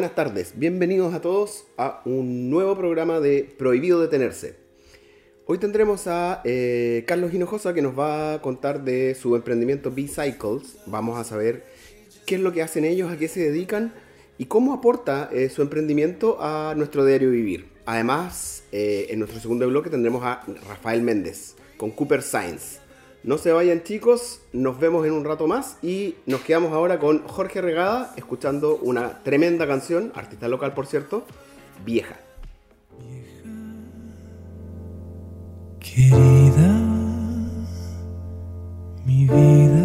Buenas tardes, bienvenidos a todos a un nuevo programa de Prohibido Detenerse. Hoy tendremos a eh, Carlos Hinojosa que nos va a contar de su emprendimiento B-Cycles. Vamos a saber qué es lo que hacen ellos, a qué se dedican y cómo aporta eh, su emprendimiento a nuestro diario vivir. Además, eh, en nuestro segundo bloque tendremos a Rafael Méndez con Cooper Science. No se vayan chicos, nos vemos en un rato más y nos quedamos ahora con Jorge Regada escuchando una tremenda canción, artista local por cierto, Vieja. Querida, mi vida.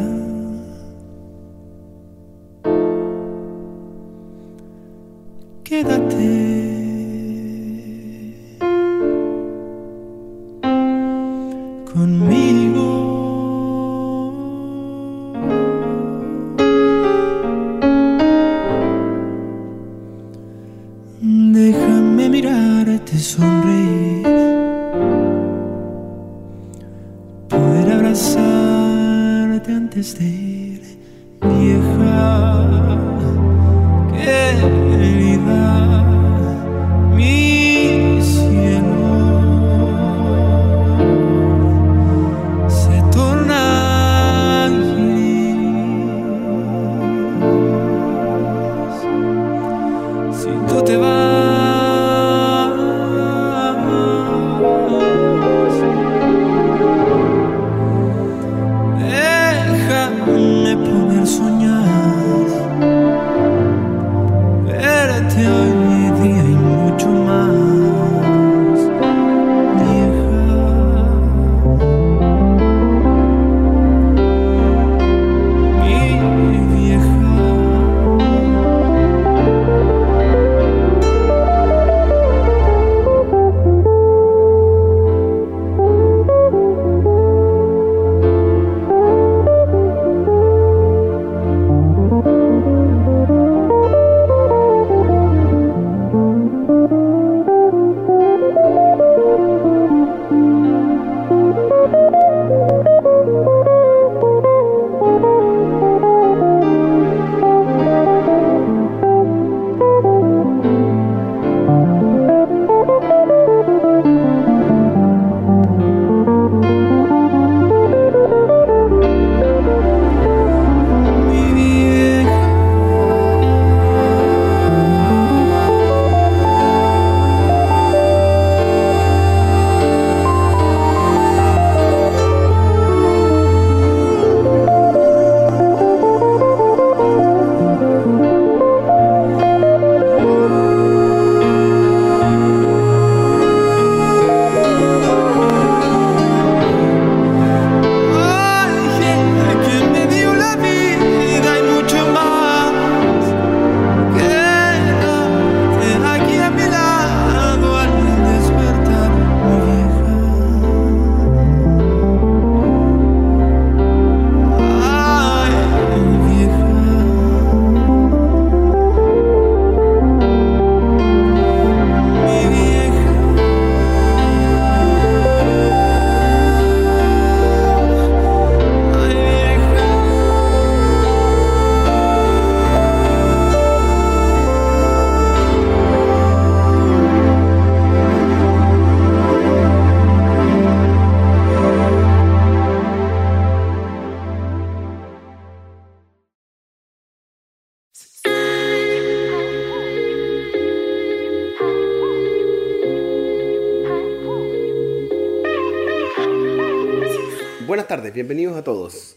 Buenas tardes, bienvenidos a todos.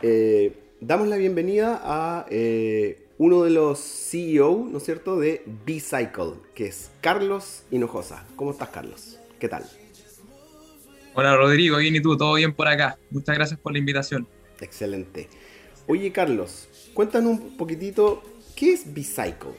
Eh, damos la bienvenida a eh, uno de los CEO, ¿no es cierto?, de B-Cycle, que es Carlos Hinojosa. ¿Cómo estás, Carlos? ¿Qué tal? Hola Rodrigo, bien y tú, todo bien por acá. Muchas gracias por la invitación. Excelente. Oye, Carlos, cuéntanos un poquitito, ¿qué es B-Cycle?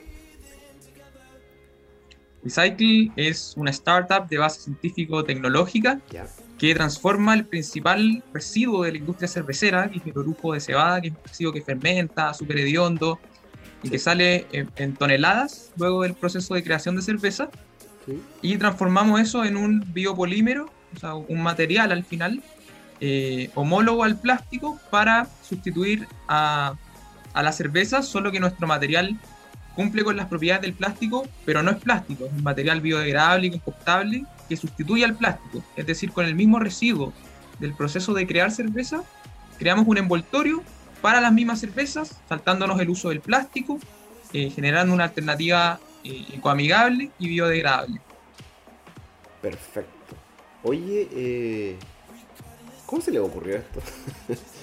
Recycle es una startup de base científico-tecnológica Ya. Que transforma el principal residuo de la industria cervecera, que es el orujo de cebada, que es un residuo que fermenta, súper hediondo y que sale en, en toneladas luego del proceso de creación de cerveza. ¿Sí? y transformamos eso en un biopolímero, o sea, un material al final, eh, homólogo al plástico para sustituir a, a la cerveza, solo que nuestro material cumple con las propiedades del plástico, pero no es plástico, es un material biodegradable y compostable que sustituye al plástico. Es decir, con el mismo residuo del proceso de crear cerveza, creamos un envoltorio para las mismas cervezas, saltándonos el uso del plástico, eh, generando una alternativa eh, ecoamigable y biodegradable. Perfecto. Oye, eh, ¿cómo se le ocurrió esto?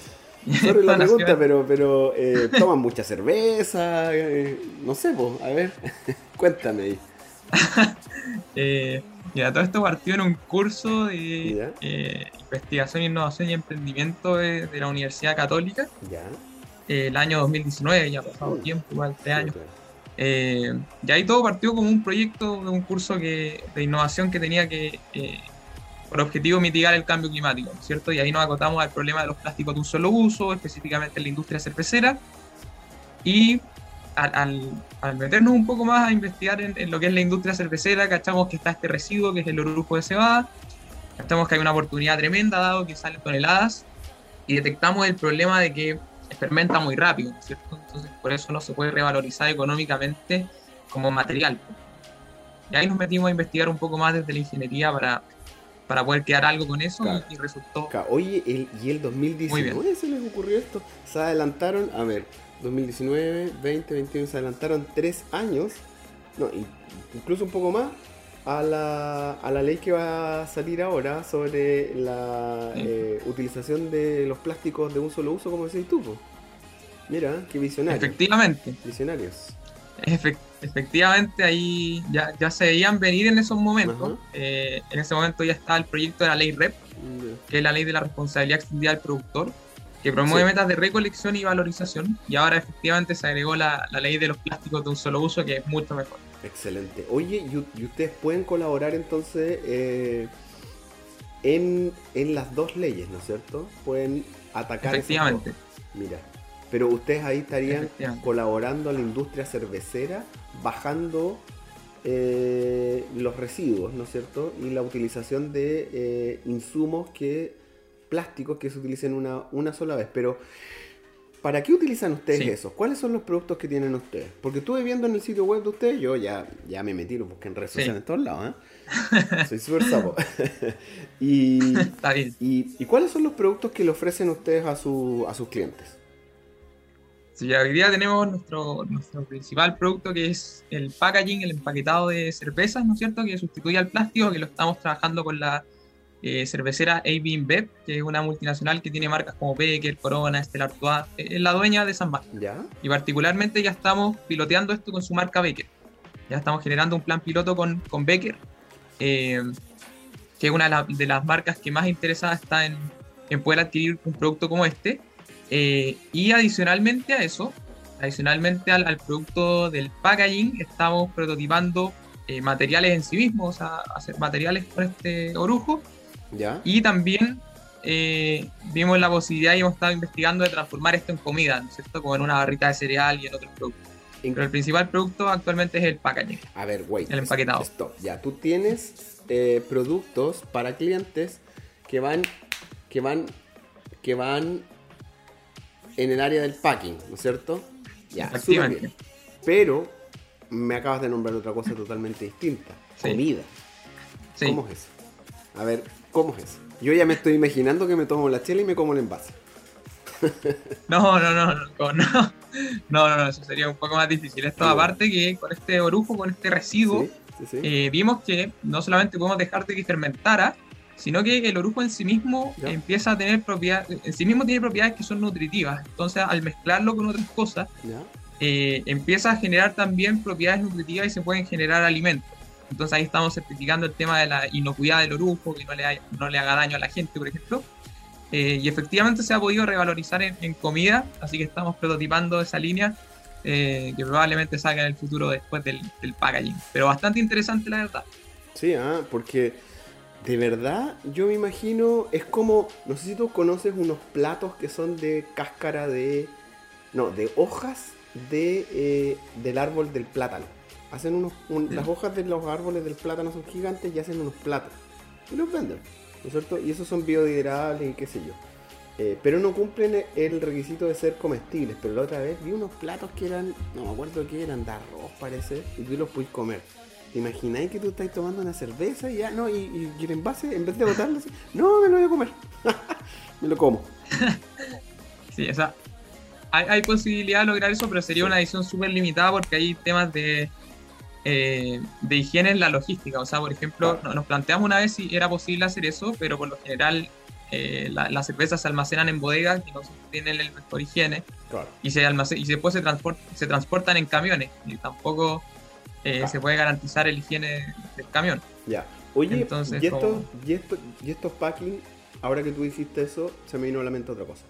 Sorry la pregunta, pero, pero eh, toman mucha cerveza, eh, no sé, pues, a ver, cuéntame ahí. Eh, mira, todo esto partió en un curso de eh, investigación, innovación y emprendimiento de, de la Universidad Católica Ya. el año 2019, ya ha pasado Mm. tiempo, igual tres años. Y ahí todo partió como un proyecto de un curso que, de innovación que tenía que, por objetivo, mitigar el cambio climático, ¿no es ¿cierto? Y ahí nos acotamos al problema de los plásticos de un solo uso, específicamente en la industria cervecera. Y al, al- al meternos un poco más a investigar en, en lo que es la industria cervecera, cachamos que está este residuo que es el orujo de cebada, cachamos que hay una oportunidad tremenda dado que salen toneladas y detectamos el problema de que fermenta muy rápido, ¿no es ¿cierto? Entonces por eso no se puede revalorizar económicamente como material. Y ahí nos metimos a investigar un poco más desde la ingeniería para, para poder crear algo con eso Claro. y, resultó Ca- Oye, el, y el 2019 se les ocurrió esto. Se adelantaron, a ver, 2019, 20, 21, se adelantaron tres años, no, in- incluso un poco más, a la, a la ley que va a salir ahora sobre la Sí. eh, utilización de los plásticos de un solo uso, como decís tú. Mira, qué visionario. efectivamente. Visionarios. Efec- efectivamente, ahí ya, ya se veían venir en esos momentos. Eh, en ese momento ya estaba el proyecto de la ley REP, que es la ley de la responsabilidad extendida del productor, que promueve Sí. metas de recolección y valorización. Y ahora efectivamente se agregó la, la ley de los plásticos de un solo uso, que es mucho mejor. Excelente. Oye, y, ustedes pueden colaborar entonces eh, en, en las dos leyes, ¿no es cierto? Pueden atacar Efectivamente. Mira, pero ustedes ahí estarían colaborando a la industria cervecera, bajando eh, los residuos, ¿no es cierto? Y la utilización de eh, insumos que plásticos que se utilicen una, una sola vez. Pero, ¿para qué utilizan ustedes Sí. esos? ¿Cuáles son los productos que tienen ustedes? Porque estuve viendo en el sitio web de ustedes, yo ya, ya me metí, lo busqué en redes Sí. sociales en todos lados, ¿eh? Soy súper sapo. y, Está bien. y, ¿Y cuáles son los productos que le ofrecen ustedes a, su, a sus clientes? Sí, ya hoy día tenemos nuestro, nuestro principal producto que es el packaging, el empaquetado de cervezas, ¿no es cierto? Que sustituye al plástico, que lo estamos trabajando con la eh, cervecera AB InBev, que es una multinacional que tiene marcas como Becker, Corona, Stella Artois, es la dueña de esas marcas. ¿Ya? Y particularmente ya estamos piloteando esto con su marca Becker. Ya estamos generando un plan piloto con, con Becker, eh, que es una de las marcas que más interesada está en, en poder adquirir un producto como este. Eh, y adicionalmente a eso, adicionalmente al, al producto del packaging, estamos prototipando eh, materiales en sí mismos, o sea, hacer materiales con este orujo. ¿Ya? Y también eh, vimos la posibilidad y hemos estado investigando de transformar esto en comida, ¿no es cierto? Como en una barrita de cereal y en otros productos. Pero el principal producto actualmente es el packaging. A ver, wait. El empaquetado. Stop. Ya, tú tienes eh, productos para clientes que van, que van, que van en el área del packing, ¿no es cierto? Ya, súper bien. Pero me acabas de nombrar otra cosa totalmente distinta. Sí. Comida. Sí. ¿Cómo es eso? A ver, ¿cómo es eso? Yo ya me estoy imaginando que me tomo la chela y me como el envase. No, no, no, no, no, no, no, no, eso sería un poco más difícil. Esto Sí. aparte que con este orujo, con este residuo, Sí, sí, sí. eh, vimos que no solamente podemos dejar de que fermentara, sino que el orujo en sí mismo Ya. empieza a tener propiedades, en sí mismo tiene propiedades que son nutritivas. Entonces, al mezclarlo con otras cosas, eh, empieza a generar también propiedades nutritivas y se pueden generar alimentos. Entonces ahí estamos certificando el tema de la inocuidad del orujo, que no le, ha- no le haga daño a la gente, por ejemplo. Eh, y efectivamente se ha podido revalorizar en, en comida, así que estamos prototipando esa línea eh, que probablemente salga en el futuro después del, del packaging. Pero bastante interesante la verdad. Sí, ah, porque de verdad yo me imagino, es como, no sé si tú conoces unos platos que son de cáscara de, no, de hojas de, eh, del árbol del plátano. Hacen unos, un- las hojas de los árboles del plátano son gigantes y hacen unos platos. Y los venden, ¿no es cierto? Y esos son biodegradables y qué sé yo. eh, pero no cumplen el requisito de ser comestibles. Pero la otra vez vi unos platos que eran, no me acuerdo qué eran, de arroz parece, y tú los puedes comer. ¿Te imagináis que tú estás tomando una cerveza y ya, no, y, y, y el envase, en vez de botarlo, así, no, me lo voy a comer. me lo como. Sí, o sea, hay, hay posibilidad de lograr eso, pero sería Sí. una edición súper limitada porque hay temas de, eh, de higiene en la logística. O sea, por ejemplo, Claro. nos planteamos una vez si era posible hacer eso, pero por lo general eh, la- las cervezas se almacenan en bodegas y no tienen el mejor higiene Claro. y se almace- y después se, transport- se transportan en camiones y tampoco eh, Claro. se puede garantizar el higiene del camión. Ya. Oye, Entonces, y, estos, como- y, estos, y estos packing, ahora que tú dijiste eso, se me vino a la mente otra cosa.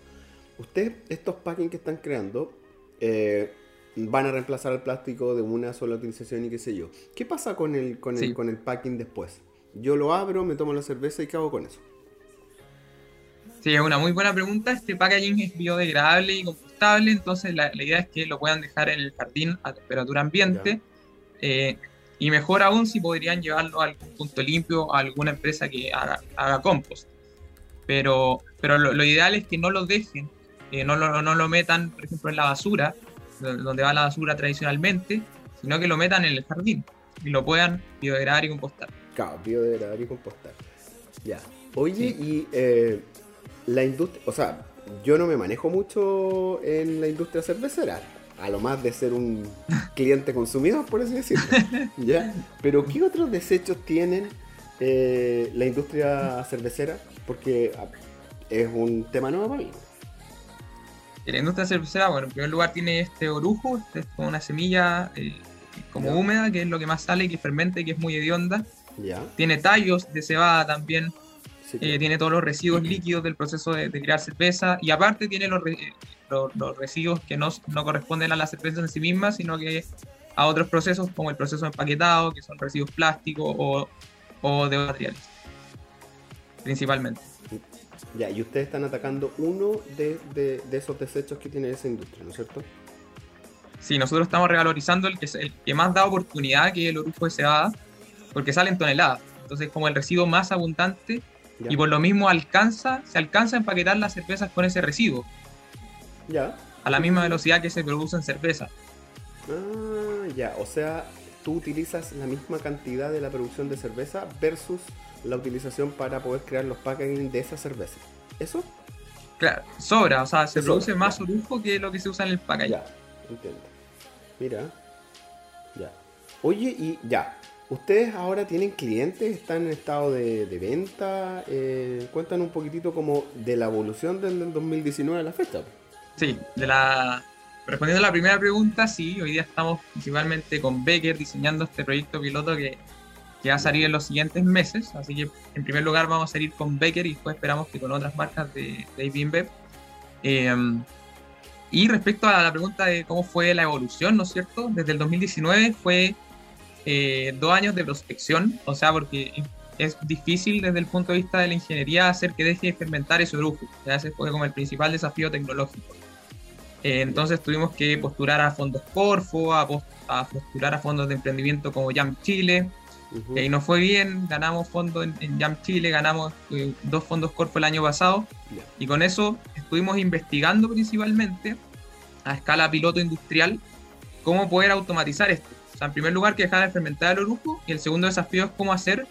Ustedes, estos packing que están creando, eh, van a reemplazar el plástico de una sola utilización y qué sé yo. ¿Qué pasa con el, con el, con el packing después? Yo lo abro, me tomo la cerveza y ¿qué hago con eso? Sí, es una muy buena pregunta. Este packaging es biodegradable y compostable, entonces la, la idea es que lo puedan dejar en el jardín a temperatura ambiente. Eh, y mejor aún si podrían llevarlo a algún punto limpio, a alguna empresa que haga, haga compost. Pero, pero lo, lo ideal es que no lo dejen, eh, no, lo, no lo metan, por ejemplo, en la basura, do- donde va la basura tradicionalmente, sino que lo metan en el jardín y lo puedan biodegradar y compostar. Claro, biodegradar y compostar. Ya. Oye, Sí. y eh, la industria, o sea, yo no me manejo mucho en la industria cervecera, a lo más de ser un cliente consumidor, por así decirlo. ¿Ya? Pero ¿qué otros desechos tienen eh, la industria cervecera? Porque ah, es un tema nuevo para mí. La industria cervecera, bueno, en primer lugar tiene este orujo, este es como una semilla eh, como Ya. húmeda, que es lo que más sale, que fermenta y que es muy hedionda. ¿Ya? Tiene tallos de cebada también, Sí, eh, tiene todos los residuos líquidos del proceso de, de crear cerveza y aparte tiene los, los, los residuos que no, no corresponden a la cerveza en sí misma, sino que a otros procesos como el proceso empaquetado, que son residuos plásticos o, o de materiales, principalmente. Ya, y ustedes están atacando uno de, de- de esos desechos que tiene esa industria, ¿no es cierto? Sí, nosotros estamos revalorizando el que, es- el que más da oportunidad, que es el orujo de cebada, porque sale en toneladas. Entonces, como el residuo más abundante, Ya. y por lo mismo alcanza, se alcanza a empaquetar las cervezas con ese residuo, Ya. a la misma velocidad que se produce en cerveza. Ah, ya, o sea, tú utilizas la misma cantidad de la producción de cerveza versus la utilización para poder crear los packaging de esa cerveza. ¿Eso? Claro, sobra, o sea, se produce más orujo que lo que se usa en el packaging. Ya, entiendo. Mira, ya. Oye, y ya, ¿ustedes ahora tienen clientes? ¿Están en estado de, de venta? Eh, cuentan un poquitito como de la evolución del, del 2019 a la fecha. Sí, de la... respondiendo a la primera pregunta, sí, hoy día estamos principalmente con Becker diseñando este proyecto piloto que, que va a salir en los siguientes meses. Así que en primer lugar vamos a salir con Becker y después esperamos que con otras marcas de, de InBev. Eh, y respecto a la pregunta de cómo fue la evolución, ¿no es cierto? Desde el 2019 fue eh, dos años de prospección, o sea, porque es difícil desde el punto de vista de la ingeniería hacer que deje de fermentar ese orujo. Ya ese fue como el principal desafío tecnológico. Eh, entonces tuvimos que postular a fondos Corfo, a, pos- a postular a fondos de emprendimiento como Jam Chile, Ujú. y ahí nos fue bien, ganamos fondos en, en Jam Chile, ganamos eh, dos fondos Corfo el año pasado, Ya. y con eso estuvimos investigando principalmente a escala piloto industrial cómo poder automatizar esto. O sea, en primer lugar, que dejar de fermentar el orujo, y el segundo desafío es cómo hacer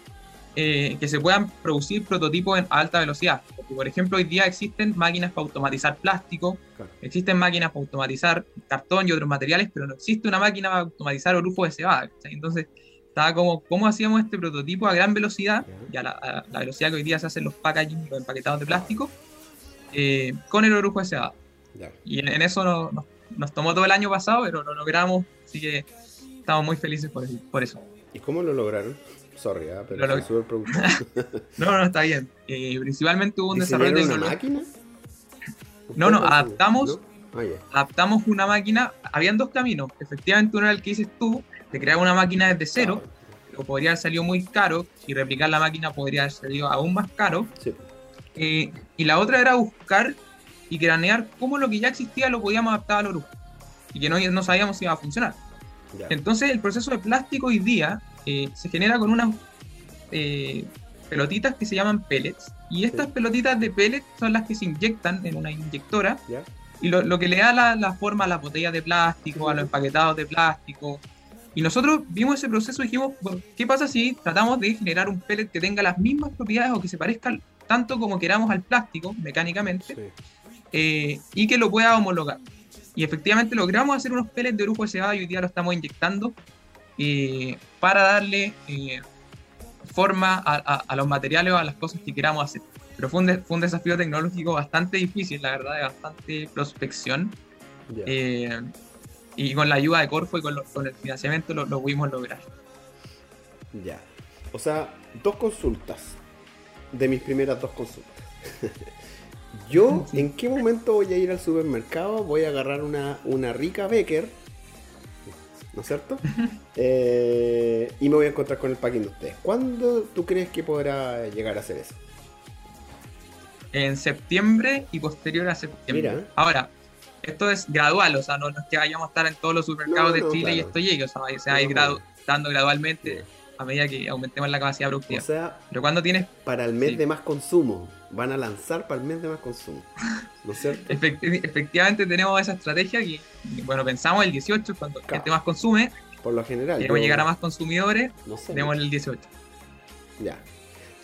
eh, que se puedan producir prototipos en alta velocidad. Porque, por ejemplo, hoy día existen máquinas para automatizar plástico, Claro. existen máquinas para automatizar cartón y otros materiales, pero no existe una máquina para automatizar orujo de cebada. Entonces, estaba como, ¿cómo hacíamos este prototipo a gran velocidad? Ya. Y a la, a la velocidad que hoy día se hacen los packaging, los empaquetados de plástico, eh, con el orujo de cebada. Ya. Y en, en eso no- nos, nos tomó todo el año pasado, pero lo logramos, así que estamos muy felices por eso. ¿Y cómo lo lograron? Sorry, ah, pero Lo súper. No, no, está bien. Eh, principalmente hubo un desarrollo ¿Diseñaron una tecnológico. máquina? No, no, ¿Ustedes la adaptamos-? ¿No? Ah, ya. Adaptamos una máquina, habían dos caminos. Efectivamente, uno era el que dices tú, de crear una máquina desde cero, Ah, o podría haber salido muy caro, y replicar la máquina podría haber salido aún más caro. Sí. Eh, y la otra era buscar y cranear cómo lo que ya existía lo podíamos adaptar al orujo. Y que no, no sabíamos si iba a funcionar. Ya. Entonces el proceso de plástico hoy día eh, se genera con unas eh, pelotitas que se llaman pellets. Y estas Sí. pelotitas de pellets son las que se inyectan en una inyectora. Y lo, lo que le da la, la forma a las botellas de plástico, a los empaquetados de plástico. Y nosotros vimos ese proceso y dijimos, bueno, ¿qué pasa si tratamos de generar un pellet que tenga las mismas propiedades o que se parezca tanto como queramos al plástico mecánicamente Sí. eh, y que lo pueda homologar? Y efectivamente logramos hacer unos pellets de lujo de cebada y hoy día lo estamos inyectando eh, para darle eh, forma a, a- a los materiales o a las cosas que queramos hacer. Pero fue un, de- fue un desafío tecnológico bastante difícil, la verdad, de bastante prospección. Eh, y con la ayuda de Corfo y con, lo- con el financiamiento lo, lo pudimos lograr. Ya. O sea, dos consultas. De mis primeras dos consultas. Yo, Sí. ¿en qué momento voy a ir al supermercado? Voy a agarrar una, una rica Becker. ¿No es cierto? Eh, y me voy a encontrar con el packing de ustedes. ¿Cuándo tú crees que podrá llegar a hacer eso? En septiembre y posterior a septiembre. Mira. Ahora, esto es gradual, o sea, no, no es que vayamos a estar en todos los supermercados No, no, de Chile y claro. esto llegue, o sea, se va a ir gradu- dando gradualmente a medida que aumentemos la capacidad O productiva. sea, Pero cuando tienes para el mes Sí. de más consumo. Van a lanzar para el mes de más consumo. ¿No es cierto? Efecti- efectivamente tenemos esa estrategia que, bueno, pensamos el 18, cuando la Claro. gente más consume, Por lo general. queremos yo- llegar a más consumidores, No sé. tenemos el 18. Ya.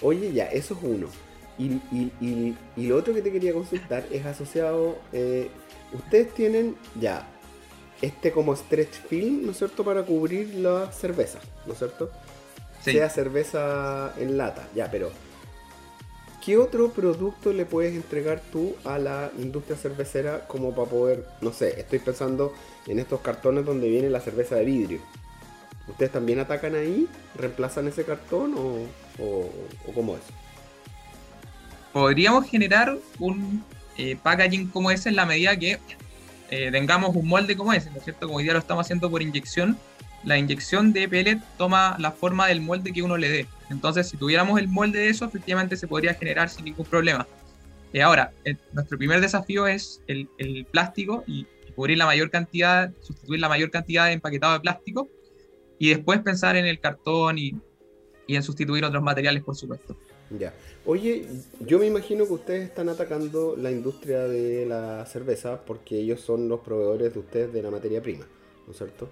Oye, ya, eso es uno. Y, y- y- y lo otro que te quería consultar es asociado. eh, ustedes tienen ya este como stretch film, ¿no es cierto?, para cubrir la cerveza, ¿no es cierto? Sí. Sea cerveza en lata, ya, pero. ¿Qué otro producto le puedes entregar tú a la industria cervecera como para poder, no sé, estoy pensando en estos cartones donde viene la cerveza de vidrio? ¿Ustedes también atacan ahí? ¿Reemplazan ese cartón o, o, o cómo es? podríamos generar un eh, packaging como ese en la medida que eh, tengamos un molde como ese, ¿no es cierto? Como hoy día lo estamos haciendo por inyección, la inyección de pellet toma la forma del molde que uno le dé. Entonces, si tuviéramos el molde de eso, efectivamente se podría generar sin ningún problema. Eh, ahora, eh, nuestro primer desafío es el, plástico y, y cubrir la mayor cantidad, sustituir la mayor cantidad de empaquetado de plástico y después pensar en el cartón y, y en sustituir otros materiales, por supuesto. Ya. Oye, yo me imagino que ustedes están atacando la industria de la cerveza porque ellos son los proveedores de ustedes de la materia prima, ¿no es cierto?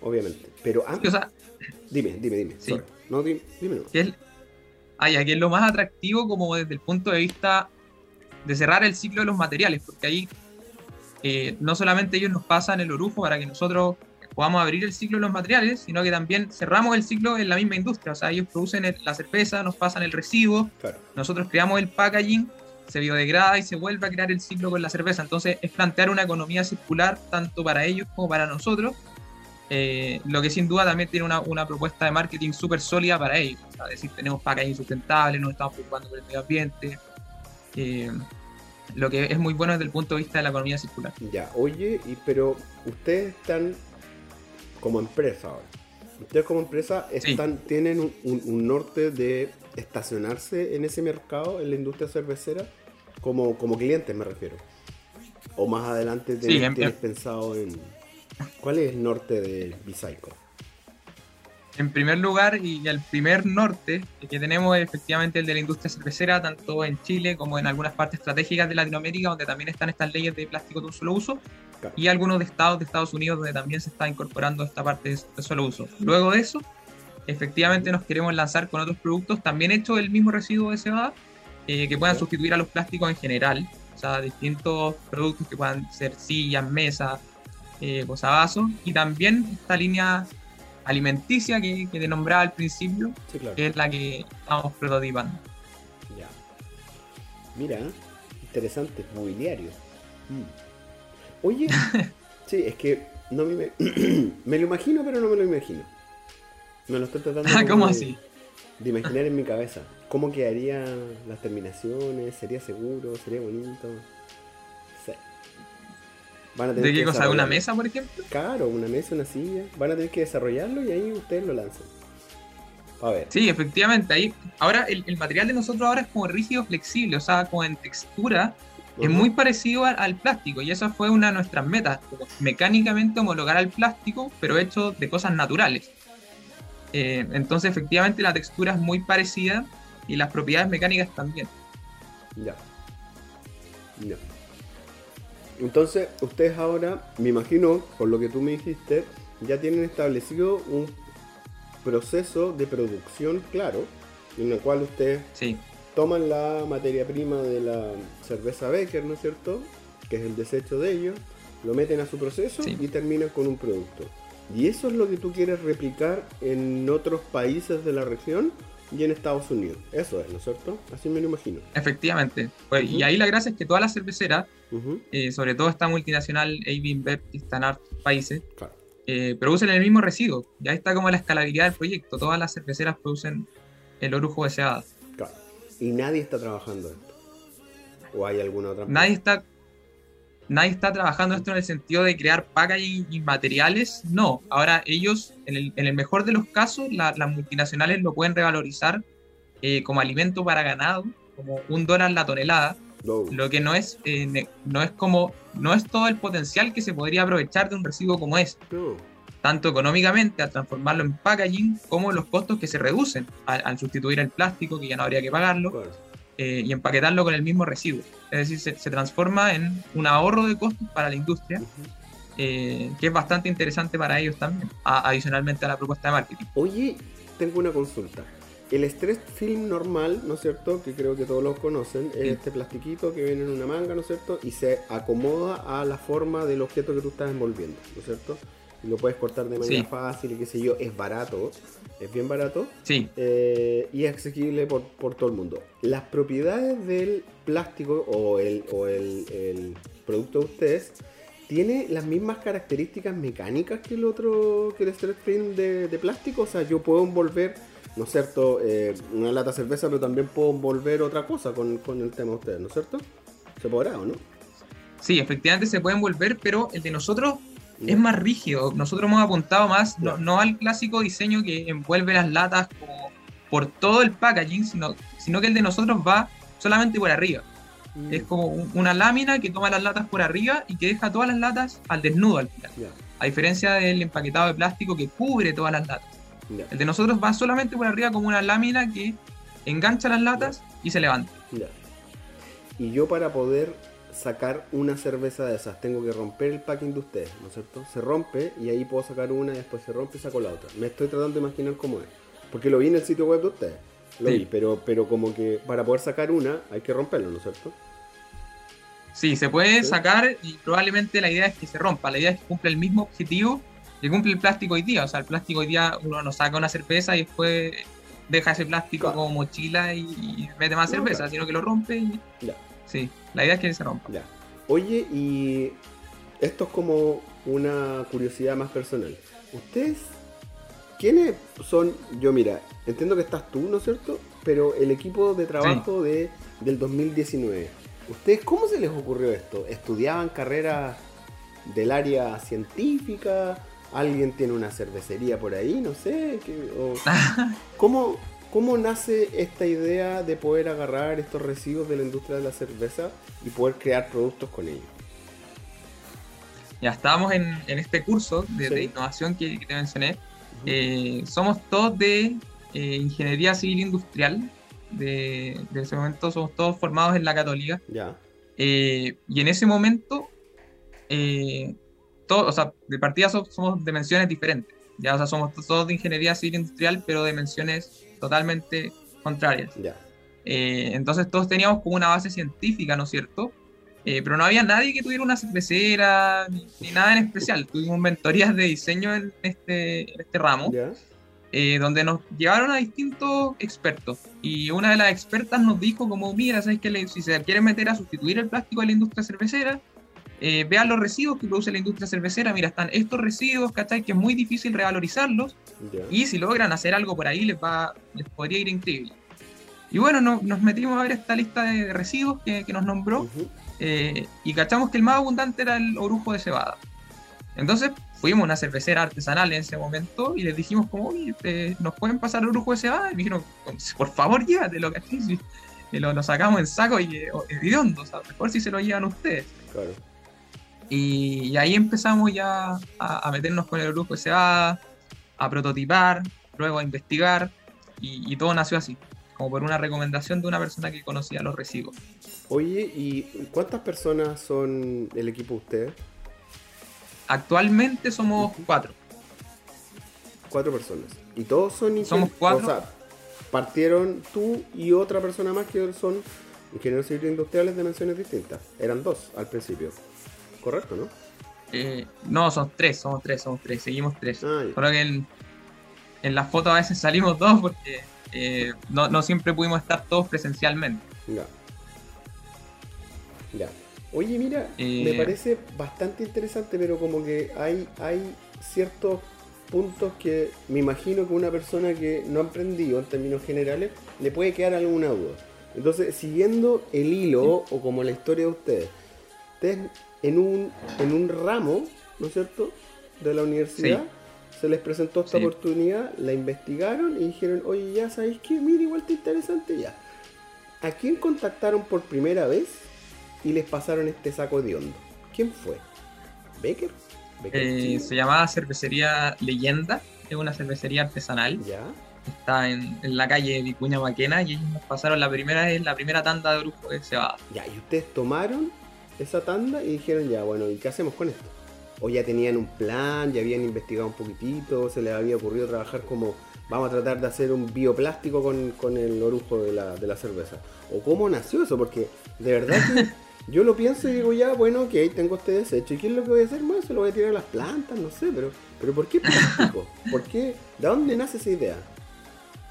Obviamente. Pero Sí, o sea, dime, dime, dime. Sí. No, dime, dime no. que es, ah, ya, que es lo más atractivo como desde el punto de vista de cerrar el ciclo de los materiales, porque ahí eh, no solamente ellos nos pasan el orujo para que nosotros podamos abrir el ciclo de los materiales, sino que también cerramos el ciclo en la misma industria, o sea, ellos producen el- la cerveza, nos pasan el Claro. nosotros creamos el packaging, se biodegrada y se vuelve a crear el ciclo con la cerveza, entonces es plantear una economía circular tanto para ellos como para nosotros, eh, lo que sin duda también tiene una, una propuesta de marketing súper sólida para ellos. O sea, es decir, tenemos packaging sustentable, nos estamos preocupando por el medio ambiente. eh, lo que es muy bueno desde el punto de vista de la economía circular. Ya, oye, y, pero ustedes están como empresa ahora. Ustedes como empresa Sí. están, tienen un, un- un norte de estacionarse en ese mercado, en la industria cervecera, como, como clientes me refiero. O más adelante Sí, tienes, em- tienes em- pensado en... ¿Cuál es el norte de Bicycle? En primer lugar, y el primer norte que tenemos es efectivamente el de la industria cervecera, tanto en Chile como en algunas partes estratégicas de Latinoamérica, donde también están estas leyes de plástico de un solo uso, Claro. y algunos de estados de Estados Unidos, donde también se está incorporando esta parte de solo uso. Luego de eso, efectivamente nos queremos lanzar con otros productos también hechos del mismo residuo de cebada, eh, que puedan sustituir a los plásticos en general, o sea, distintos productos que puedan ser sillas, mesas, eh, posavasos, y también esta línea alimenticia que, que te nombraba al principio, Sí, claro. que es la que estamos prototipando. Ya. Mira, interesante, mobiliario. Mm. Oye, sí, es que no me, me lo imagino, pero no me lo imagino. Me lo estoy tratando Ah, ¿Cómo de- así? de imaginar en mi cabeza. ¿Cómo quedarían las terminaciones? ¿Sería seguro? ¿Sería bonito? Van a tener ¿De qué que cosa? ¿De una mesa, por ejemplo? Claro, una mesa, una silla. Van a tener que desarrollarlo y ahí ustedes lo lanzan. A ver. Sí, efectivamente. Ahí, ahora el, el material de nosotros ahora es como rígido, flexible, o sea, como en textura, es muy parecido al, al plástico. Y esa fue una de nuestras metas, mecánicamente homologar al plástico, pero hecho de cosas naturales. Eh, entonces, efectivamente, la textura es muy parecida. y las propiedades mecánicas también. Ya. Ya. Entonces, ustedes ahora, me imagino, por lo que tú me dijiste, ya tienen establecido un proceso de producción claro, en el cual ustedes Sí, toman la materia prima de la cerveza Becker, ¿no es cierto? Que es el desecho de ellos, lo meten a su proceso Sí. y terminan con un producto. Y eso es lo que tú quieres replicar en otros países de la región y en Estados Unidos. Eso es, ¿no es cierto? Así me lo imagino. efectivamente. Pues. Y ahí la gracia es que todas las cerveceras, eh, sobre todo esta multinacional AB InBev, que está en países, Claro. eh, producen el mismo residuo. Y ahí está como la escalabilidad del proyecto. Todas las cerveceras producen el orujo de cebada. claro. Y nadie está trabajando esto. ¿O hay alguna otra? Nadie está, nadie está trabajando esto en el sentido de crear packaging y materiales. No, ahora ellos, en el, en el mejor de los casos, la- las multinacionales lo pueden revalorizar eh, como alimento para ganado, como un dólar la tonelada, No. lo que no es, eh, no es como, no es todo el potencial que se podría aprovechar de un residuo como No. tanto económicamente al transformarlo en packaging, como los costos que se reducen al, al sustituir el plástico, que ya no habría que pagarlo, Claro. Eh, y empaquetarlo con el mismo residuo. Es decir, se, se transforma en un ahorro de costos para la industria, eh, que es bastante interesante para ellos también, a- adicionalmente a la propuesta de marketing. Oye, tengo una consulta. El stress film normal, ¿no es cierto? Que creo que todos los conocen, es Sí. este plastiquito que viene en una manga, ¿no es cierto? Y se acomoda a la forma del objeto que tú estás envolviendo, ¿no es cierto? Y lo puedes cortar de manera Sí. fácil y qué sé yo, es barato, es bien barato Sí, eh, y es asequible por, por todo el mundo. Las propiedades del plástico o el, o el, el producto de ustedes tiene las mismas características mecánicas que el otro, que el stress film de, de plástico. O sea, yo puedo envolver, ¿no es cierto?, Eh, una lata de cerveza, pero también puedo envolver otra cosa con, con el tema de ustedes, ¿no es cierto? ¿Se podrá o no? sí, efectivamente se pueden volver, pero el de nosotros es más rígido. Nosotros hemos apuntado más, no, al clásico diseño que envuelve las latas como por todo el packaging, sino, sino que el de nosotros va solamente por arriba. Mm, Es como un- una lámina que toma las latas por arriba y que deja todas las latas al desnudo al final. A diferencia del empaquetado de plástico que cubre todas las latas. El de nosotros va solamente por arriba como una lámina que engancha las latas y se levanta. Y yo para poder sacar una cerveza de esas tengo que romper el packing de ustedes, ¿no es cierto? Se rompe y ahí puedo sacar una y después se rompe y saco la otra. Me estoy tratando de imaginar cómo es. Porque lo vi en el sitio web de ustedes. Lo Sí. vi, pero, pero como que para poder sacar una hay que romperlo, ¿no es cierto? Sí, se puede Sí. sacar y probablemente la idea es que se rompa. La idea es que cumple el mismo objetivo que cumple el plástico hoy día. O sea, el plástico hoy día uno no saca una cerveza y después deja ese plástico Claro. como mochila y, mete más No, cerveza, claro. sino que lo rompe y Ya, sí, la idea es que se rompa. ya. Oye, y esto es como una curiosidad más personal. ¿Ustedes quiénes son? Yo mira, entiendo que estás tú, ¿no es cierto? Pero el equipo de trabajo de, del 2019. ¿Ustedes cómo se les ocurrió esto? ¿Estudiaban carreras del área científica? ¿Alguien tiene una cervecería por ahí? No sé. ¿qué- o- ¿Cómo, ¿Cómo nace esta idea de poder agarrar estos residuos de la industria de la cerveza y poder crear productos con ellos? Ya estábamos en, en este curso de, Sí. de innovación que, que te mencioné. Eh, somos todos de eh, ingeniería civil industrial. De, de ese momento somos todos formados en la católica. Ya, Eh, y en ese momento, o sea, de partida so- somos dimensiones diferentes. Ya, o sea, somos to- todos de ingeniería civil industrial, pero de dimensiones totalmente contrarias. Eh, entonces todos teníamos como una base científica, ¿no es cierto? Eh, pero no había nadie que tuviera una cervecera ni, ni nada en especial. Tuvimos mentorías de diseño en este, en este ramo, Ya, eh, donde nos llevaron a distintos expertos. Y una de las expertas nos dijo como, mira, ¿sabes qué? Le- Si se quieren meter a sustituir el plástico de la industria cervecera, eh, vean los residuos que produce la industria cervecera. Mira, están estos residuos, ¿cachai? Que es muy difícil revalorizarlos. Y si logran hacer algo por ahí, les, va, les podría ir increíble. Y bueno, no- nos metimos a ver esta lista de, de residuos que, que nos nombró eh, y cachamos que el más abundante era el orujo de cebada. Entonces fuimos a una cervecera artesanal en ese momento y les dijimos como, oye, eh, ¿nos pueden pasar orujo de cebada? Y me dijeron, por favor, llévatelo, ¿cachai? Y lo, lo sacamos en saco y eh, hediondo, o sea, mejor si se lo llevan ustedes. Claro. Y, y ahí empezamos ya a, a meternos con el de cebada, a prototipar, luego a investigar, y, y todo nació así, como por una recomendación de una persona que conocía los residuos. Oye, ¿y cuántas personas son el equipo de ustedes? Actualmente somos cuatro. Cuatro personas. ¿Y todos son ingenieros? Somos cuatro. O sea, partieron tú y otra persona más que son ingenieros civiles industriales de menciones distintas. Eran dos al principio. Correcto, ¿no? Eh, no, son tres, somos tres, somos tres, seguimos tres. Ah, ya. Solo que en, en las fotos a veces salimos dos porque eh, no, no siempre pudimos estar todos presencialmente. Ya. Ya. Oye, mira, Eh, me parece bastante interesante, pero como que hay, hay ciertos puntos que me imagino que una persona que no ha aprendido en términos generales le puede quedar alguna duda. Entonces, siguiendo el hilo o como la historia de ustedes, ustedes en un, en un ramo, ¿no es cierto?, de la universidad, se les presentó esta Sí. oportunidad, la investigaron y dijeron, oye, ya sabéis que, mira, igual está interesante ya. ¿A quién contactaron por primera vez y les pasaron este saco de hondo? ¿Quién fue? ¿Becker? ¿Becker Eh, se llamaba Cervecería Leyenda, es una cervecería artesanal. Ya. Está en, en la calle Vicuña Maquena y ellos nos pasaron la primera vez, la primera tanda de grupo de cebada. Ya, y ustedes tomaron esa tanda y dijeron, ya, bueno, ¿y qué hacemos con esto? O ya tenían un plan, ya habían investigado un poquitito, se les había ocurrido trabajar como, vamos a tratar de hacer un bioplástico con, con el orujo de la, de la cerveza. ¿O cómo nació eso? Porque de verdad que yo lo pienso y digo, ya, bueno, ok, tengo este desecho. ¿Y qué es lo que voy a hacer? Bueno, se lo voy a tirar a las plantas, no sé, pero, pero ¿por qué plástico? ¿Por qué? ¿De dónde nace esa idea?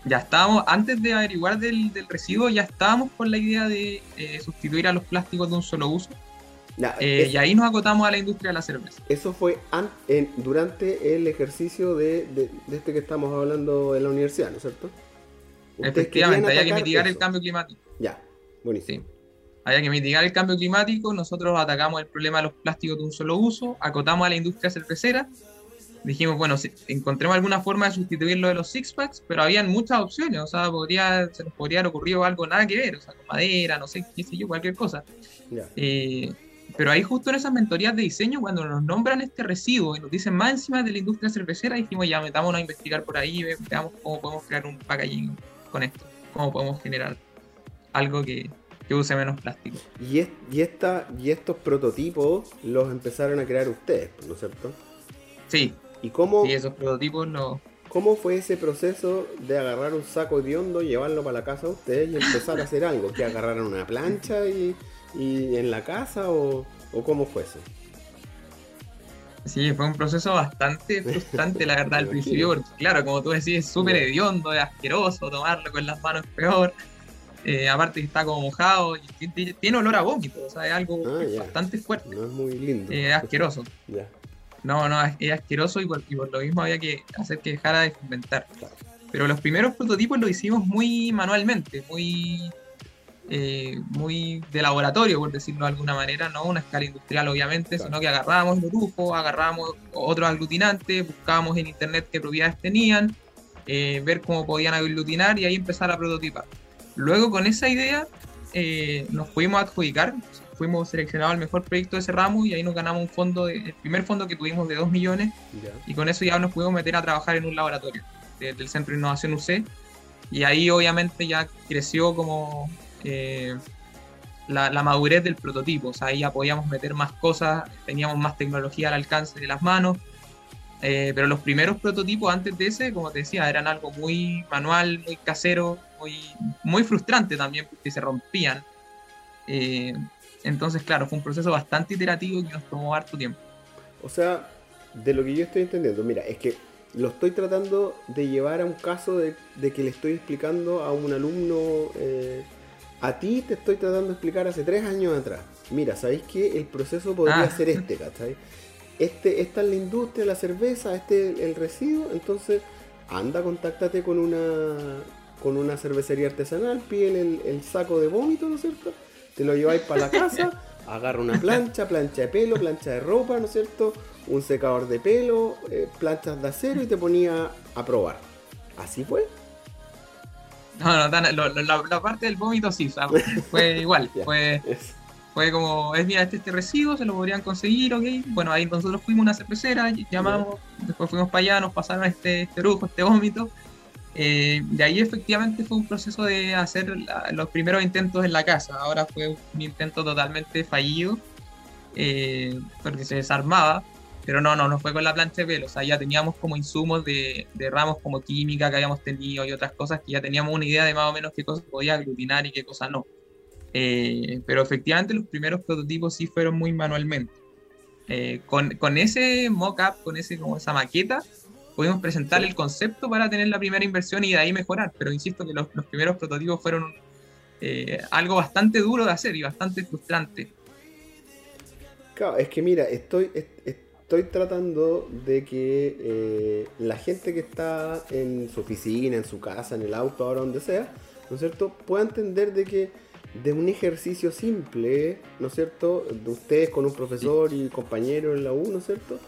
Ya estábamos, antes de averiguar del, del residuo, ya estábamos con la idea de eh, sustituir a los plásticos de un solo uso. Eh, es- y ahí nos acotamos a la industria de la cerveza. Eso fue an- en- durante el ejercicio de, de- de este que estamos hablando en la universidad, ¿no es cierto? Efectivamente, había que mitigar el cambio climático. Ya, buenísimo. Había que mitigar el cambio climático, nosotros atacamos el problema de los plásticos de un solo uso, acotamos a la industria cervecera, dijimos, bueno, si encontremos alguna forma de sustituir lo de los six packs, pero habían muchas opciones, o sea, podría, se nos podría haber ocurrido algo nada que ver, o sea, con madera, no sé, qué sé yo, cualquier cosa. Ya. Eh, pero ahí justo en esas mentorías de diseño, cuando nos nombran este residuo y nos dicen más encima de la industria cervecera, dijimos ya metámonos a investigar por ahí, ve- veamos cómo podemos crear un packaging con esto, cómo podemos generar algo que, que use menos plástico. Y, es- y, esta, y estos prototipos los empezaron a crear ustedes, ¿no es cierto? Sí, ¿Y cómo, y esos prototipos los... cómo fue ese proceso de agarrar un saco de hondo, llevarlo para la casa de ustedes y empezar a hacer algo? ¿Que agarraron una plancha y, y en la casa o, o cómo fue eso? Sí, fue un proceso bastante frustrante, la verdad, al principio, porque claro, como tú decís, es súper hediondo, es asqueroso, tomarlo con las manos peor. Eh, aparte que está como mojado y ti- ti- tiene olor a vómito, o sea, es algo Ah, bastante fuerte, No es muy lindo. eh, es asqueroso. Ya. No, no, es, es asqueroso y por, y por lo mismo había que hacer que dejara de fermentar. Claro. Pero los primeros prototipos los hicimos muy manualmente, muy, eh, muy de laboratorio, por decirlo de alguna manera, no una escala industrial obviamente, Claro. sino que agarrábamos el orujo, agarrábamos otros aglutinantes, buscábamos en internet qué propiedades tenían, eh, ver cómo podían aglutinar y ahí empezar a prototipar. Luego con esa idea eh, nos pudimos adjudicar, fuimos seleccionados al mejor proyecto de ese ramo y ahí nos ganamos un fondo, de- el primer fondo que tuvimos de 2 millones Ya. y con eso ya nos pudimos meter a trabajar en un laboratorio de- del Centro de Innovación UC y ahí obviamente ya creció como eh, la, madurez del prototipo, o sea, ahí ya podíamos meter más cosas, teníamos más tecnología al alcance de las manos, eh, pero los primeros prototipos antes de ese, como te decía, eran algo muy manual, muy casero, muy, muy frustrante también porque se rompían. Eh, entonces, claro, fue un proceso bastante iterativo que nos tomó harto tiempo. O sea, de lo que yo estoy entendiendo, mira, es que lo estoy tratando de llevar a un caso de, que le estoy explicando a un alumno, a ti te estoy tratando de explicar hace tres años atrás. Mira, ¿sabéis que el proceso podría Ah. ser este, ¿cachai? Este, esta es la industria, la cerveza, este es el residuo, entonces anda, contáctate con una con una cervecería artesanal, pídele el, el saco de vómito, ¿no es cierto? Te lo lleváis para la casa, agarra una plancha, plancha de pelo, plancha de ropa, ¿no es cierto? Un secador de pelo, eh, planchas de acero y te ponía a probar. ¿Así fue? No, no, lo- lo- la, la parte del vómito sí, sea, fue igual, fue, fue como, es mira, este, este residuo, se lo podrían conseguir, ok, bueno, ahí nosotros fuimos a una cervecera, llamamos, después fuimos para allá, nos pasaron este, este brujo, este vómito, Eh, de ahí efectivamente fue un proceso de hacer la- los primeros intentos en la casa. Ahora fue un intento totalmente fallido eh, porque se desarmaba. Pero no, no, no fue con la plancha de pelo. O sea, ya teníamos como insumos de, de ramos como química que habíamos tenido y otras cosas que ya teníamos una idea de más o menos qué cosas podía aglutinar y qué cosas no. Eh, pero efectivamente los primeros prototipos sí fueron muy manualmente. Eh, con, con ese mock-up, con ese, como esa maqueta, pudimos presentar el concepto para tener la primera inversión y de ahí mejorar. Pero insisto que los, primeros prototipos fueron eh, algo bastante duro de hacer y bastante frustrante. Claro, es que mira, estoy, es- estoy tratando de que eh, la gente que está en su oficina, en su casa, en el auto, ahora donde sea, ¿no es cierto?, pueda entender de que de un ejercicio simple, ¿no es cierto?, de ustedes con un profesor y compañero en la U, ¿no es cierto?,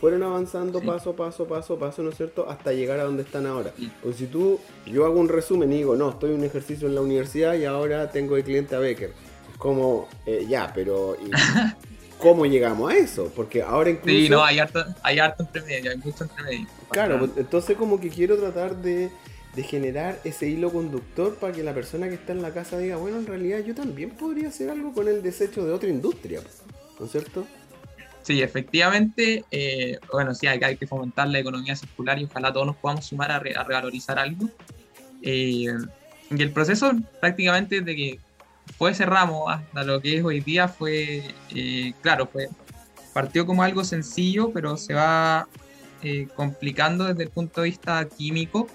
fueron avanzando Sí. paso, paso, paso, paso, ¿no es cierto?, hasta llegar a donde están ahora. Sí. Pues si tú, yo hago un resumen y digo, no, estoy en un ejercicio en la universidad y ahora tengo de cliente a Becker. Es como, eh, ya, pero ¿y ¿cómo llegamos a eso? Porque ahora incluso... Sí, no, hay harto, hay harto entre medio, hay mucho entre medio. Claro, pues, entonces como que quiero tratar de, de generar ese hilo conductor para que la persona que está en la casa diga, bueno, en realidad yo también podría hacer algo con el desecho de otra industria, ¿no es cierto? Sí, efectivamente, eh, bueno, sí, hay, hay que fomentar la economía circular y ojalá todos nos podamos sumar a, re- a revalorizar algo. Eh, y el proceso prácticamente desde que fue ese ramo hasta lo que es hoy día fue, eh, claro, fue partió como algo sencillo, pero se va eh, complicando desde el punto de vista químico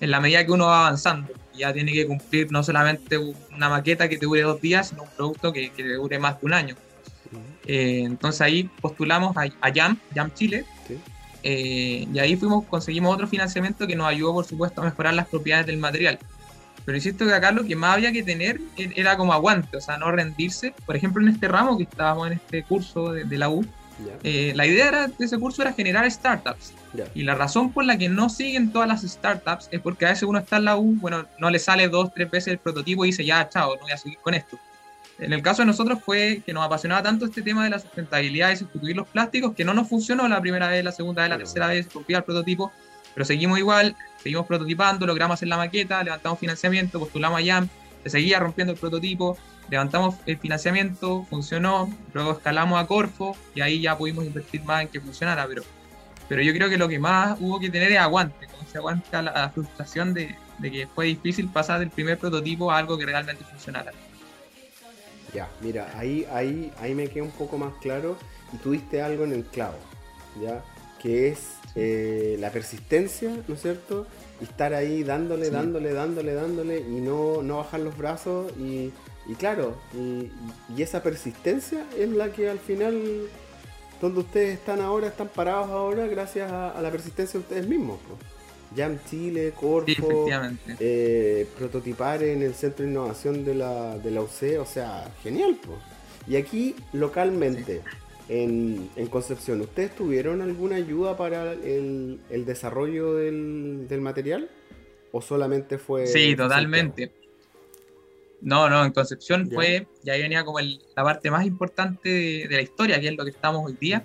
en la medida que uno va avanzando. Ya tiene que cumplir no solamente una maqueta que te dure dos días, sino un producto que, que te dure más de un año. Eh, entonces ahí postulamos a, a JAM, JAM Chile, Sí. eh, y ahí fuimos, conseguimos otro financiamiento que nos ayudó, por supuesto, a mejorar las propiedades del material. Pero insisto que acá lo que más había que tener e- era como aguante, o sea, no rendirse. Por ejemplo, en este ramo que estábamos en este curso de, de la U, Ya, eh, la idea era- de ese curso era generar startups. ya. Y la razón por la que no siguen todas las startups es porque a veces uno está en la U, bueno, no le sale dos, tres veces el prototipo y dice, ya, chao, no voy a seguir con esto. En el caso de nosotros fue que nos apasionaba tanto este tema de la sustentabilidad y sustituir los plásticos que no nos funcionó la primera vez, la segunda vez, la tercera vez, rompía el prototipo, pero seguimos igual, seguimos prototipando, logramos hacer la maqueta, levantamos financiamiento, postulamos a YAM, se seguía rompiendo el prototipo, levantamos el financiamiento, funcionó, luego escalamos a Corfo y ahí ya pudimos invertir más en que funcionara, pero, pero yo creo que lo que más hubo que tener es aguante, como se aguanta la, frustración de, de que fue difícil pasar del primer prototipo a algo que realmente funcionara. Ya, mira, ahí, ahí, ahí me queda un poco más claro y tuviste algo en el clavo, ¿ya? Que es eh, la persistencia, ¿no es cierto? Y estar ahí dándole, Sí. dándole, dándole, dándole y no, no bajar los brazos y, y claro, y, y esa persistencia es la que al final, donde ustedes están ahora, están parados ahora gracias a, a la persistencia de ustedes mismos. ¿no? Jam Chile, Corfo, Sí, eh, prototipar en el Centro de Innovación de la, de la UC, o sea, genial. Y aquí, localmente, en, en Concepción, ¿ustedes tuvieron alguna ayuda para el, el desarrollo del, del material? ¿O solamente fue... Sí, totalmente. No, no, en Concepción Ya. fue, y ahí venía como el- la parte más importante de, de la historia, que es lo que estamos hoy día.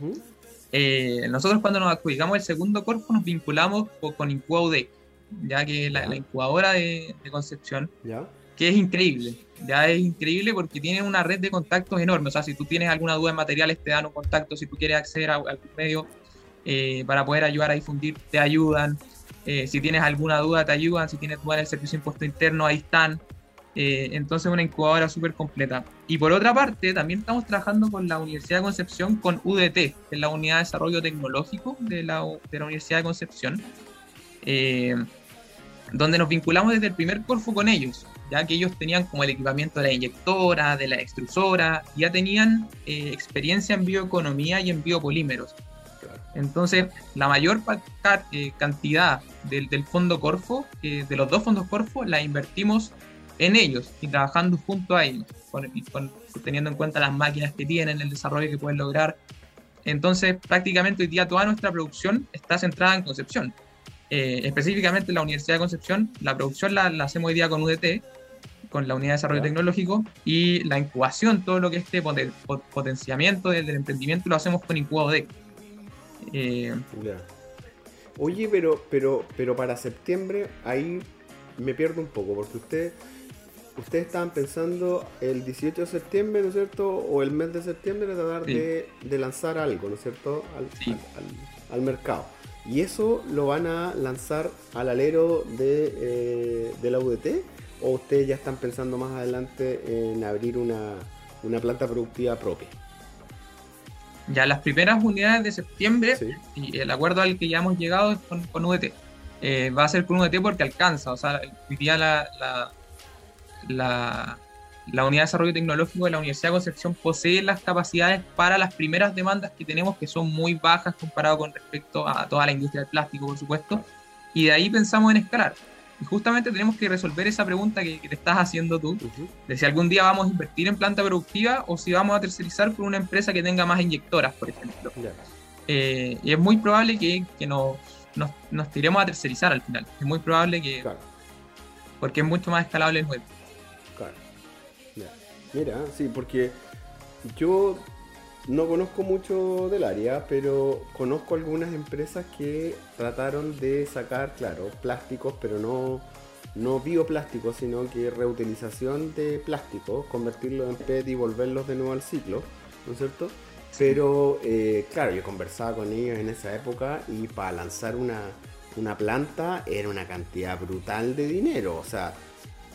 Eh, nosotros cuando nos adjudicamos el segundo corpo nos vinculamos co- con IncubaUD, ya que la, Ya. la incubadora de, de Concepción, ¿Ya? Que es increíble, ya es increíble porque tiene una red de contactos enorme, o sea, si tú tienes alguna duda en materiales te dan un contacto, si tú quieres acceder a algún medio eh, para poder ayudar a difundir, te ayudan, Eh, si tienes alguna duda te ayudan, si tienes duda en el servicio de impuesto interno, ahí están, Eh, entonces una incubadora súper completa. Y por otra parte, también estamos trabajando con la Universidad de Concepción, con UDT, que es la Unidad de Desarrollo Tecnológico de la, de la Universidad de Concepción, donde nos vinculamos desde el primer Corfo con ellos, ya que ellos tenían como el equipamiento de la inyectora, de la extrusora, ya tenían eh, experiencia en bioeconomía y en biopolímeros. Entonces, la mayor eh, cantidad del, del fondo Corfo, eh, de los dos fondos Corfo, la invertimos en ellos y trabajando junto a ellos, con- teniendo en cuenta las máquinas que tienen, el desarrollo que pueden lograr. Entonces, prácticamente hoy día toda nuestra producción está centrada en Concepción. Eh, específicamente en la Universidad de Concepción, la producción la, la hacemos hoy día con UDT, con la Unidad de Desarrollo. Tecnológico, y la incubación, todo lo que es este poten- pot- potenciamiento del, del emprendimiento, lo hacemos con IncubaOD. Eh. Oye, pero, pero, pero para septiembre ahí me pierdo un poco, porque usted, ustedes estaban pensando el 18 de septiembre, ¿no es cierto? O el mes de septiembre tratar Sí. de, de lanzar algo, ¿no es cierto? Al, Sí. al- al- al mercado. ¿Y eso lo van a lanzar al alero de, eh, de la UDT? ¿O ustedes ya están pensando más adelante en abrir una, una planta productiva propia? Ya las primeras unidades de septiembre, Sí. y el acuerdo al que ya hemos llegado es con, con UDT. Eh, va a ser con UDT porque alcanza, o sea, hoy día la, la, la, la Unidad de Desarrollo Tecnológico de la Universidad de Concepción posee las capacidades para las primeras demandas que tenemos, que son muy bajas comparado con respecto a toda la industria del plástico, por supuesto, y de ahí pensamos en escalar. Y justamente tenemos que resolver esa pregunta que, que te estás haciendo tú, de si algún día vamos a invertir en planta productiva o si vamos a tercerizar con una empresa que tenga más inyectoras, por ejemplo. Eh, y es muy probable que, que nos, nos, nos tiremos a tercerizar al final. Es muy probable que, Claro. porque es mucho más escalable el web. Claro. Mira, sí, porque yo no conozco mucho del área, pero conozco algunas empresas que trataron de sacar, claro, plásticos, pero no, no bioplásticos, sino que reutilización de plásticos, convertirlos en PET y volverlos de nuevo al ciclo, ¿no es cierto? Pero, eh, claro, yo conversaba con ellos en esa época y para lanzar una, una planta era una cantidad brutal de dinero, o sea,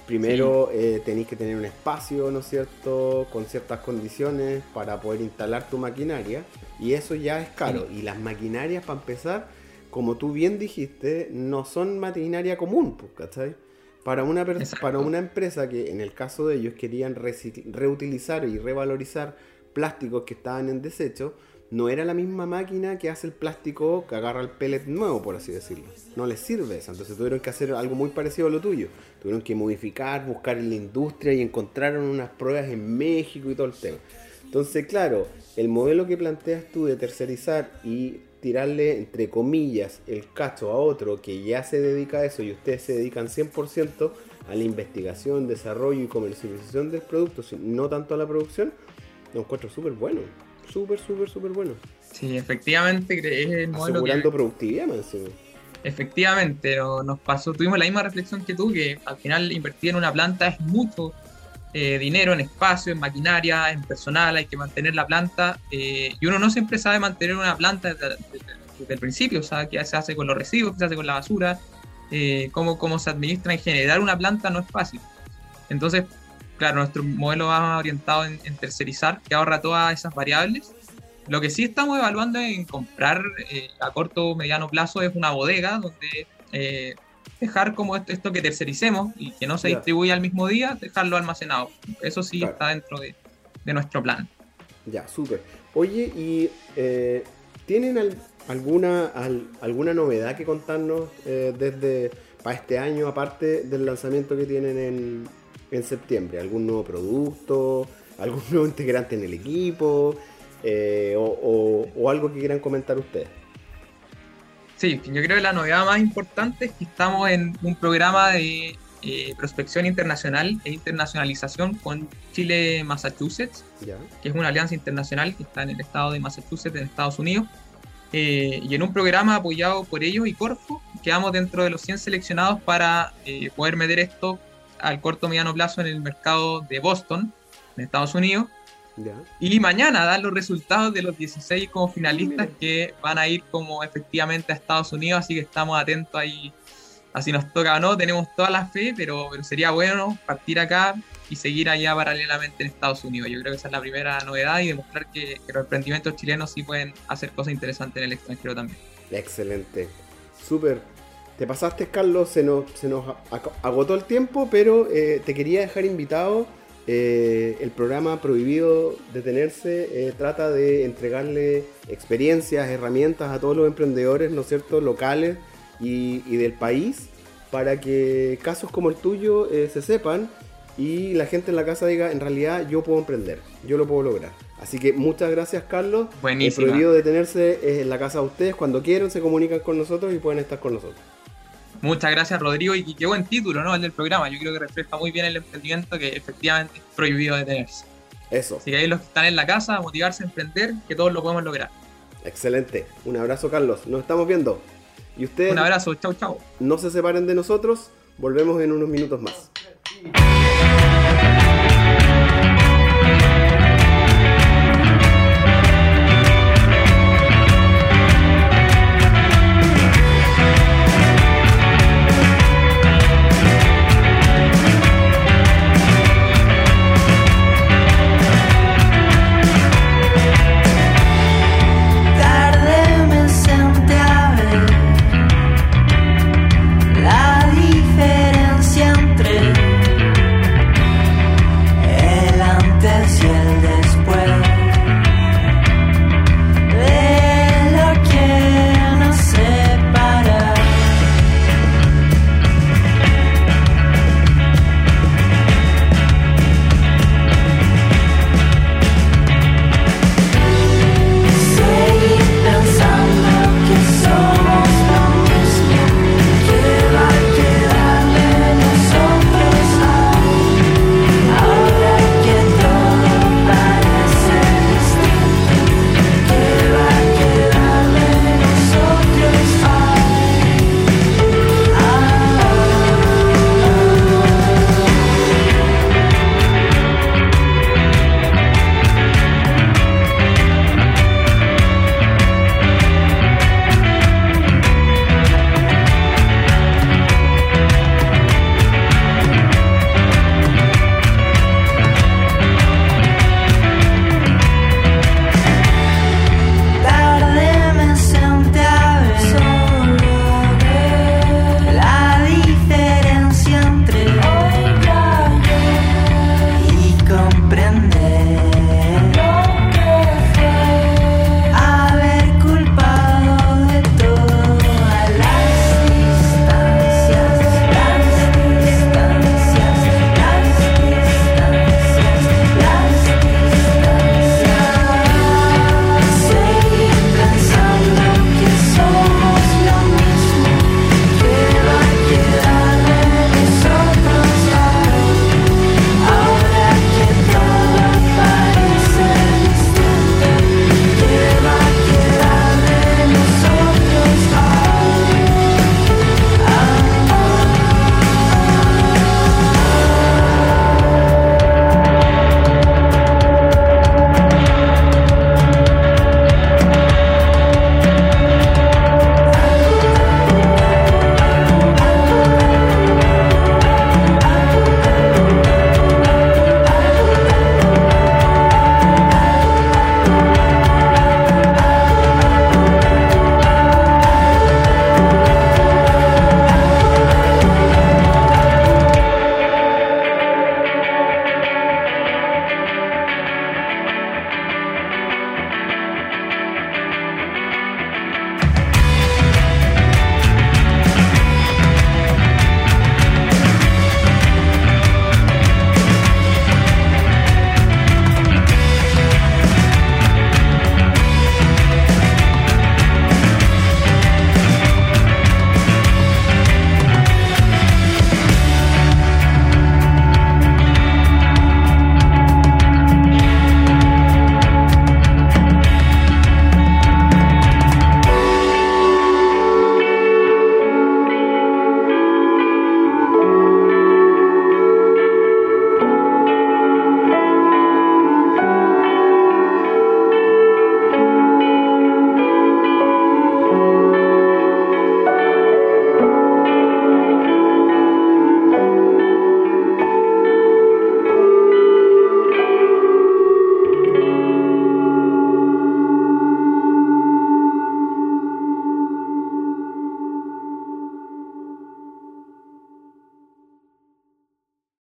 Primero eh, tenéis que tener un espacio, ¿no es cierto?, con ciertas condiciones para poder instalar tu maquinaria y eso ya es caro. Y las maquinarias, para empezar, como tú bien dijiste, no son maquinaria común, pues, ¿cachai? Para una, Exacto. para una empresa que en el caso de ellos querían reutilizar y revalorizar plásticos que estaban en desecho, no era la misma máquina que hace el plástico que agarra el pellet nuevo, por así decirlo. No les sirve. Entonces tuvieron que hacer algo muy parecido a lo tuyo. Tuvieron que modificar, buscar en la industria y encontraron unas pruebas en México y todo el tema. Entonces, claro, el modelo que planteas tú de tercerizar y tirarle, entre comillas, el cacho a otro que ya se dedica a eso y ustedes se dedican 100% a la investigación, desarrollo y comercialización del producto, no tanto a la producción, lo encuentro súper bueno. Súper, súper, súper bueno. Sí, efectivamente, es el modelo que, Asegurando productividad, efectivamente no- nos pasó, tuvimos la misma reflexión que tú, que al final invertir en una planta es mucho eh, dinero en espacio, en maquinaria, en personal, hay que mantener la planta eh, y uno no siempre sabe mantener una planta desde, desde- desde el principio, o sea, qué se hace con los residuos, qué se hace con la basura, eh, cómo, cómo se administra en generar una planta no es fácil. Entonces, claro, nuestro modelo va orientado en, en tercerizar, que ahorra todas esas variables. Lo que sí estamos evaluando en comprar eh, a corto o mediano plazo es una bodega donde eh, dejar como esto, esto que tercericemos y que no se Ya. distribuya al mismo día, dejarlo almacenado. Eso sí Claro. está dentro de, de nuestro plan. Ya, súper. Oye, ¿y eh, tienen al- alguna, al- alguna novedad que contarnos eh, desde para este año, aparte del lanzamiento que tienen en, en septiembre? ¿Algún nuevo producto? ¿Algún nuevo integrante en el equipo? Eh, o, o- o algo que quieran comentar ustedes? Sí, yo creo que la novedad más importante es que estamos en un programa de eh, prospección internacional e internacionalización con Chile-Massachusetts. Ya, que es una alianza internacional que está en el estado de Massachusetts, en Estados Unidos, eh, y en un programa apoyado por ellos y Corfo, quedamos dentro de los 100 seleccionados para eh, poder meter esto al corto mediano plazo en el mercado de Boston, en Estados Unidos, y mañana dar los resultados de los 16 como finalistas Mira. que van a ir como efectivamente a Estados Unidos, así que estamos atentos ahí, así nos toca o no, tenemos toda la fe, pero, pero sería bueno partir acá y seguir allá paralelamente en Estados Unidos. Yo creo que esa es la primera novedad y demostrar que, que los emprendimientos chilenos sí pueden hacer cosas interesantes en el extranjero también. Excelente. Súper. Te pasaste, Carlos, se nos, se nos ac- agotó el tiempo, pero eh, te quería dejar invitado. Eh, el programa Prohibido Detenerse eh, trata de entregarle experiencias, herramientas a todos los emprendedores, ¿no es cierto?, locales y, y del país, para que casos como el tuyo eh, se sepan y la gente en la casa diga, en realidad yo puedo emprender, yo lo puedo lograr. Así que muchas gracias, Carlos. Buenísima. El prohibido detenerse es en la casa de ustedes. Cuando quieran se comunican con nosotros y pueden estar con nosotros. Muchas gracias, Rodrigo, y qué buen título, ¿no? El del programa. Yo creo que refleja muy bien el emprendimiento que efectivamente es prohibido detenerse. Eso. Así que ahí los que están en la casa, motivarse a emprender, que todos lo podemos lograr. Excelente. Un abrazo, Carlos. Nos estamos viendo. Y ustedes Un abrazo, chau, chau. no se separen de nosotros. Volvemos en unos minutos más.